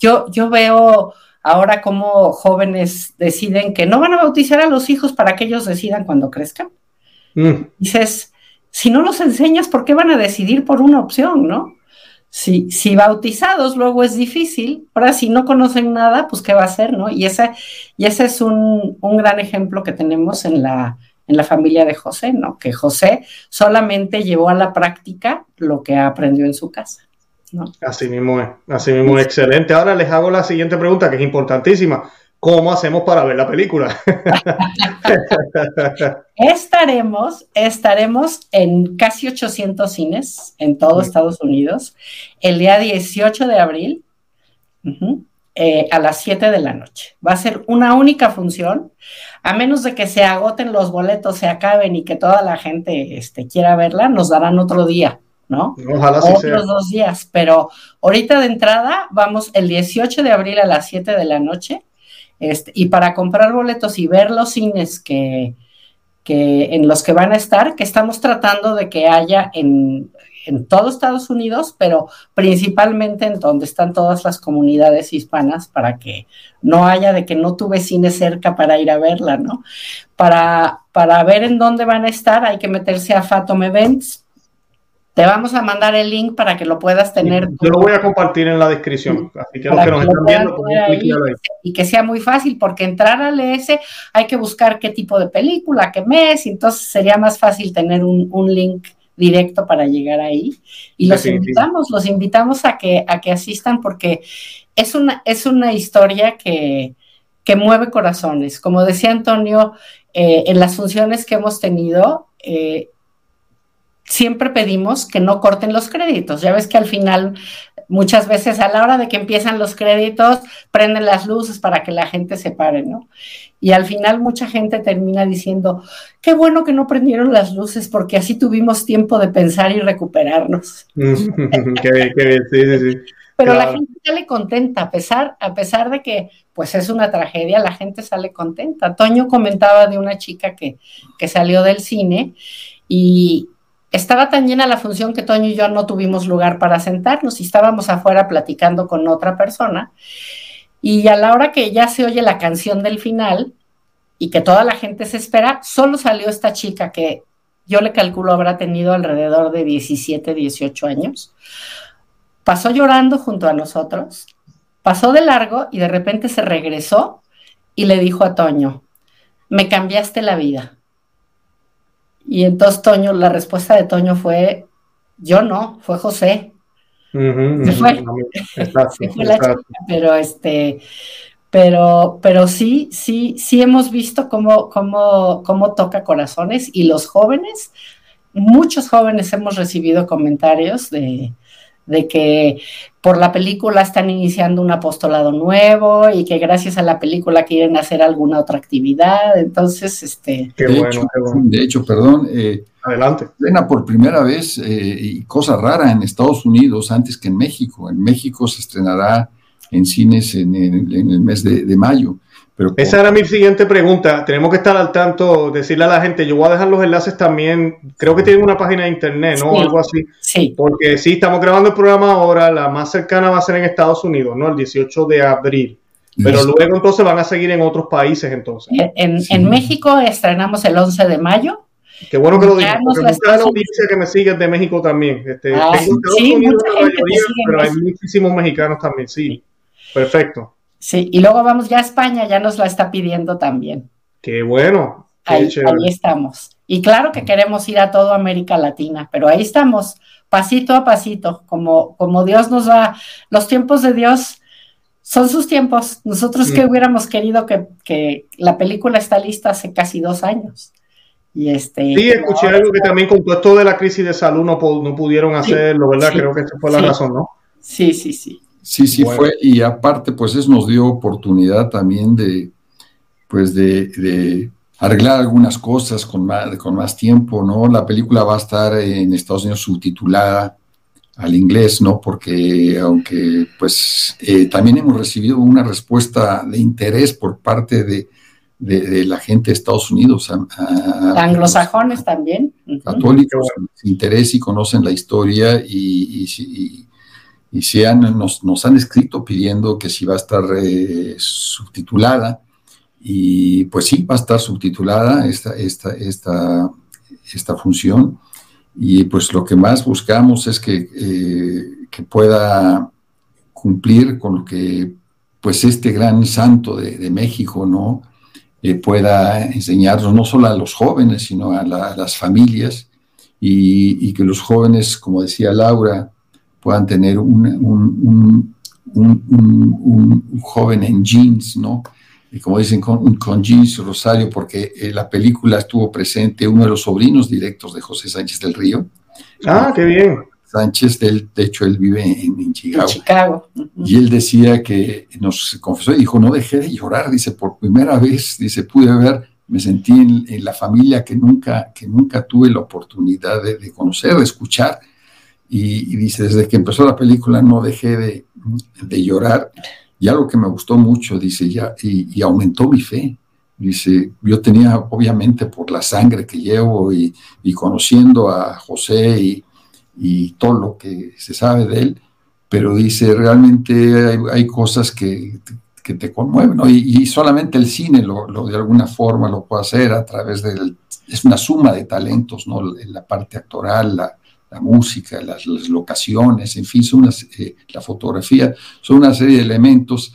Yo, yo veo ahora cómo jóvenes deciden que no van a bautizar a los hijos para que ellos decidan cuando crezcan. Mm. Dices, si no los enseñas, ¿por qué van a decidir por una opción, no? Si, si bautizados luego es difícil, ahora si no conocen nada, pues qué va a hacer, ¿no? Y ese, y ese es un, un gran ejemplo que tenemos en la, en la familia de José, ¿no? Que José solamente llevó a la práctica lo que aprendió en su casa. Así mismo es, así mismo es excelente. Ahora les hago la siguiente pregunta que es importantísima. ¿Cómo hacemos para ver la película? estaremos, estaremos en casi 800 cines en todo Estados Unidos el día 18 de abril eh, a las 7 de la noche. Va a ser una única función, a menos de que se agoten los boletos, se acaben y que toda la gente este, quiera verla, nos darán otro día. ¿no? Ojalá Otros dos días, pero ahorita de entrada vamos el 18 de abril a las 7 de la noche. Este, y para comprar boletos y ver los cines que, que, en los que van a estar, que estamos tratando de que haya en, en todo Estados Unidos, pero principalmente en donde están todas las comunidades hispanas, para que no haya de que no tuve cine cerca para ir a verla, ¿no? Para, para ver en dónde van a estar, hay que meterse a Fathom Events, te vamos a mandar el link para que lo puedas tener. Yo lo voy a compartir en la descripción. Así que los que nos están viendo, pues, Y que sea muy fácil, porque entrar al ES hay que buscar qué tipo de película, qué mes, entonces sería más fácil tener un, link directo para llegar ahí. Y los invitamos, los invitamos a que, a que asistan porque es una, es una historia que, que mueve corazones. Como decía Antonio, eh, en las funciones que hemos tenido, eh, siempre pedimos que no corten los créditos. Ya ves que al final, muchas veces a la hora de que empiezan los créditos, prenden las luces para que la gente se pare, ¿no? Y al final mucha gente termina diciendo, qué bueno que no prendieron las luces porque así tuvimos tiempo de pensar y recuperarnos. qué bien, qué bien, sí, sí, sí. Pero la gente sale contenta, a pesar, a pesar de que pues es una tragedia, la gente sale contenta. Toño comentaba de una chica que, que salió del cine y, estaba tan llena la función que Toño y yo no tuvimos lugar para sentarnos y estábamos afuera platicando con otra persona. Y a la hora que ya se oye la canción del final y que toda la gente se espera, solo salió esta chica que yo le calculo habrá tenido alrededor de 17, 18 años. Pasó llorando junto a nosotros, pasó de largo y de repente se regresó y le dijo a Toño, me cambiaste la vida. Y entonces Toño, la respuesta de Toño fue, yo no, fue José. se fue, la chica, pero este, pero, pero sí, sí, sí hemos visto cómo, cómo, cómo toca corazones y los jóvenes, muchos jóvenes hemos recibido comentarios de, de que por la película están iniciando un apostolado nuevo y que gracias a la película quieren hacer alguna otra actividad. Entonces, este... Qué de, bueno, hecho, qué bueno. de hecho, perdón. Eh, Adelante. Estrena por primera vez, eh, y cosa rara, en Estados Unidos antes que en México. En México se estrenará en cines en, el mes de mayo. Esa era mi siguiente pregunta. Tenemos que estar al tanto, decirle a la gente, yo voy a dejar los enlaces también, creo que tienen una página de internet, ¿no? Algo así. Sí. Porque sí, estamos grabando el programa ahora, la más cercana va a ser en Estados Unidos, ¿no? El 18 de abril. Pero luego entonces van a seguir en otros países entonces. En, México estrenamos el 11 de mayo. Qué bueno que lo digas, porque muchas noticias que me siguen de México también. Este, ah, tengo Estados Unidos, la mayoría, pero hay muchísimos mexicanos también, sí. Perfecto. Sí, y luego vamos ya a España, ya nos la está pidiendo también. Qué bueno. ahí, estamos. Y claro que queremos ir a toda América Latina, pero ahí estamos, pasito a pasito, como, como Dios nos va. Los tiempos de Dios son sus tiempos. Nosotros que mm. hubiéramos querido que, la película está lista hace casi dos años. Y este, sí, escuché algo que también con todo esto de la crisis de salud no, no pudieron hacerlo, ¿verdad? Creo que esa fue la razón, ¿no? Sí, sí, sí. Sí, sí fue, y aparte, pues eso nos dio oportunidad también de, pues de, arreglar algunas cosas con más, con más tiempo, ¿no? La película va a estar en Estados Unidos subtitulada al inglés, ¿no? Porque aunque, pues, eh, también hemos recibido una respuesta de interés por parte de, la gente de Estados Unidos. Anglosajones también. Católicos, interés y conocen la historia y, y y si nos, nos, han escrito pidiendo que si va a estar eh, subtitulada, y pues sí, va a estar subtitulada esta, esta, esta, esta función, y pues lo que más buscamos es que, eh, que pueda cumplir con lo que pues este gran santo de, México, ¿no? Eh, pueda enseñarnos no solo a los jóvenes, sino a, las familias, y, y, que los jóvenes, como decía Laura, puedan tener un, un, un, joven en jeans, ¿no? Y como dicen, con, con jeans Rosario, porque en la película estuvo presente uno de los sobrinos directos de José Sánchez del Río. Ah, qué bien. Sánchez, del, de hecho, él vive en, Chicago. Chicago. Y él decía que nos confesó y dijo, no dejé de llorar, dice, por primera vez, dice, pude ver, me sentí en, la familia que nunca, que nunca tuve la oportunidad de, de conocer, de escuchar, y, dice, desde que empezó la película no dejé de, de llorar. Y algo que me gustó mucho, dice, ya, y, aumentó mi fe. Dice, yo tenía, obviamente, por la sangre que llevo y, y conociendo a José y, y, todo lo que se sabe de él, pero dice, realmente hay, hay cosas que, que, te conmueven, ¿no? y, solamente el cine lo, lo, de alguna forma lo puede hacer a través del, es una suma de talentos, ¿no? La parte actoral, la, la música, las, locaciones, en fin, son eh, la fotografía, son una serie de elementos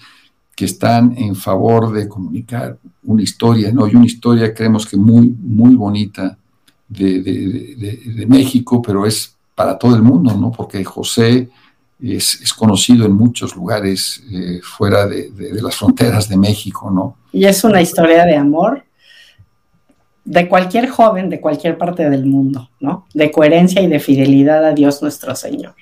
que están en favor de comunicar una historia, ¿no? Y una historia creemos que muy, muy bonita de, México, pero es para todo el mundo, ¿no? Porque José es, conocido en muchos lugares eh, fuera de, las fronteras de México, ¿no? Y es una historia de amor de cualquier joven de cualquier parte del mundo, ¿no? De coherencia y de fidelidad a Dios nuestro Señor.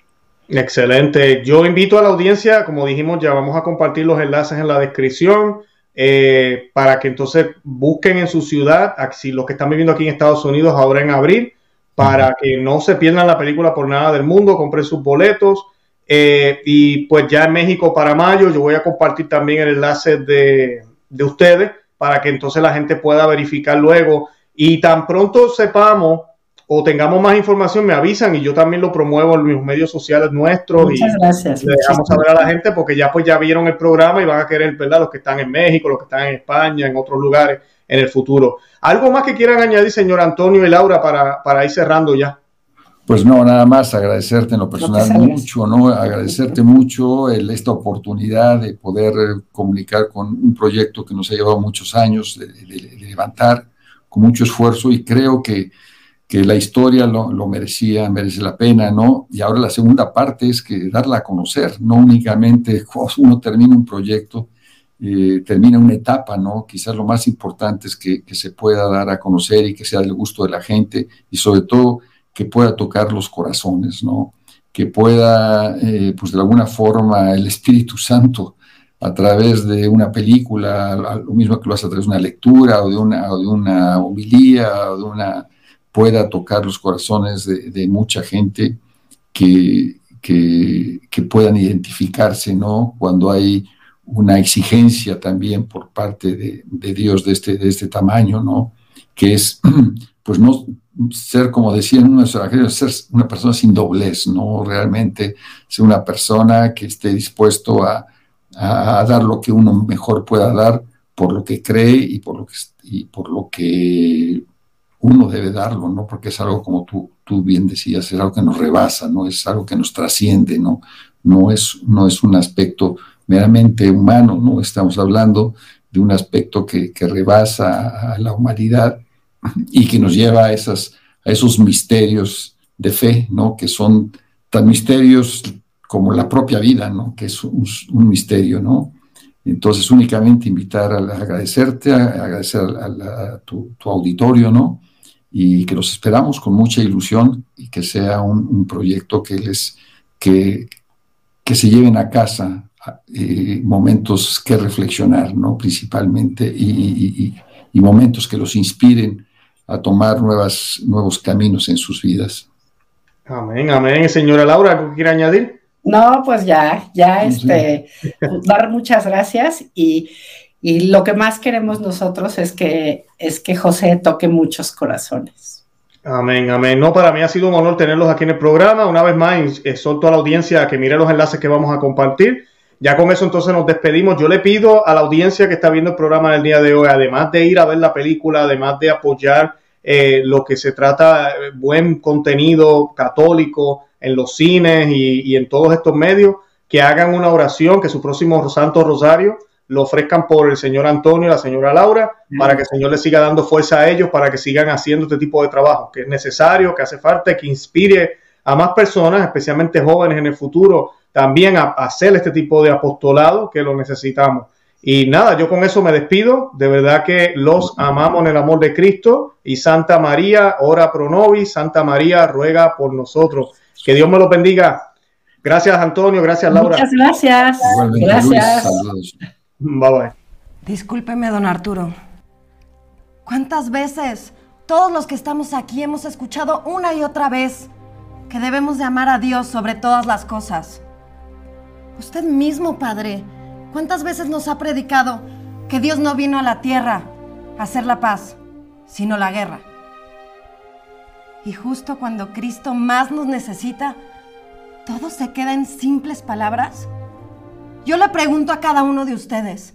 Excelente. Yo invito a la audiencia, como dijimos, ya vamos a compartir los enlaces en la descripción. Eh, para que entonces busquen en su ciudad, si los que están viviendo aquí en Estados Unidos ahora en abril, para que no se pierdan la película por nada del mundo, compren sus boletos. Eh, y pues ya en México para mayo yo voy a compartir también el enlace de, de ustedes para que entonces la gente pueda verificar luego. Y tan pronto sepamos o tengamos más información, me avisan y yo también lo promuevo en los medios sociales nuestros. Muchas y gracias. Le dejamos saber a la gente porque ya pues ya vieron el programa y van a querer, ¿verdad? Los que están en México, los que están en España, en otros lugares en el futuro. ¿Algo más que quieran añadir, señor Antonio y Laura, para, para ir cerrando ya? Pues no, nada más agradecerte en lo personal mucho, ¿no? Agradecerte mucho el, esta oportunidad de poder eh, comunicar con un proyecto que nos ha llevado muchos años de, levantar con mucho esfuerzo y creo que, que la historia lo, lo, merecía, merece la pena, ¿no? Y ahora la segunda parte es que darla a conocer, no únicamente uno termina un proyecto, eh, termina una etapa, ¿no? Quizás lo más importante es que, que se pueda dar a conocer y que sea del gusto de la gente y sobre todo que pueda tocar los corazones, ¿no? Que pueda, eh, pues de alguna forma, el Espíritu Santo, a través de una película, lo mismo que lo hace a través de una lectura o de una, de una homilía, o de una, pueda tocar los corazones de, mucha gente que, que, que, puedan identificarse, ¿no? Cuando hay una exigencia también por parte de, de Dios de este, de este tamaño, ¿no? Que es, pues no, ser, como decían en uno de ser una persona sin doblez, no realmente ser una persona que esté dispuesto a, dar lo que uno mejor pueda dar por lo que cree y por lo que, y por lo que uno debe darlo, ¿no? Porque es algo como tú, tú bien decías, es algo que nos rebasa, ¿no? Es algo que nos trasciende, ¿no? No es, no es un aspecto meramente humano, ¿no? Estamos hablando de un aspecto que, que rebasa a la humanidad y que nos lleva a, esas, a esos misterios de fe, ¿no? Que son tan misterios como la propia vida, ¿no? Que es un, misterio, ¿no? Entonces, únicamente invitar a, agradecerte, a, agradecer a, tu, auditorio, ¿no? Y que los esperamos con mucha ilusión y que sea un, proyecto que les, que, que se lleven a casa eh, momentos que reflexionar, ¿no? Principalmente, y, y momentos que los inspiren a tomar nuevas, nuevos caminos en sus vidas. Amén, amén. Señora Laura, ¿algo quiere añadir? No, pues ya, ya, este, dar muchas gracias y, y, lo que más queremos nosotros es que, es que José toque muchos corazones. Amén, amén. No, para mí ha sido un honor tenerlos aquí en el programa. Una vez más, exhorto a la audiencia a que mire los enlaces que vamos a compartir. Ya con eso entonces nos despedimos. Yo le pido a la audiencia que está viendo el programa del día de hoy, además de ir a ver la película, además de apoyar eh, lo que se trata, eh, buen contenido católico en los cines y, en todos estos medios, que hagan una oración, que su próximo Santo Rosario lo ofrezcan por el señor Antonio y la señora Laura, para que el Señor les siga dando fuerza a ellos, para que sigan haciendo este tipo de trabajo, que es necesario, que hace falta, que inspire a más personas, especialmente jóvenes en el futuro, también a hacer este tipo de apostolado que lo necesitamos. Y nada, yo con eso me despido. De verdad que los amamos en el amor de Cristo. Y Santa María, ora pro nobis. Santa María, ruega por nosotros. Que Dios me lo bendiga. Gracias, Antonio. Gracias, Laura. Muchas gracias. gracias. Bye bye. Discúlpeme, don Arturo. ¿Cuántas veces todos los que estamos aquí hemos escuchado una y otra vez que debemos de amar a Dios sobre todas las cosas? Usted mismo, Padre ¿Cuántas veces nos ha predicado que Dios no vino a la tierra a hacer la paz, sino la guerra? Y justo cuando Cristo más nos necesita, ¿todo se queda en simples palabras? Yo le pregunto a cada uno de ustedes,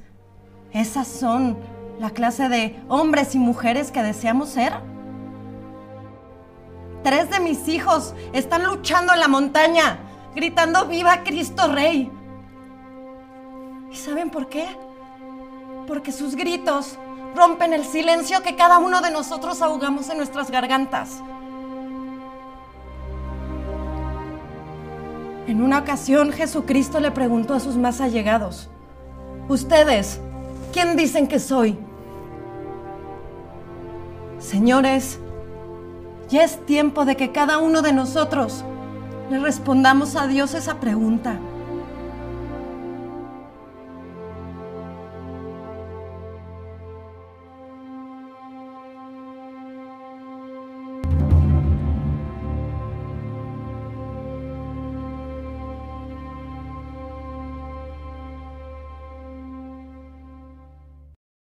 ¿esas son la clase de hombres y mujeres que deseamos ser? Tres de mis hijos están luchando en la montaña, gritando viva Cristo Rey. ¿Y saben por qué? Porque sus gritos rompen el silencio que cada uno de nosotros ahogamos en nuestras gargantas. En una ocasión Jesucristo le preguntó a sus más allegados, Ustedes, ¿quién dicen que soy? Señores, ya es tiempo de que cada uno de nosotros le respondamos a Dios esa pregunta.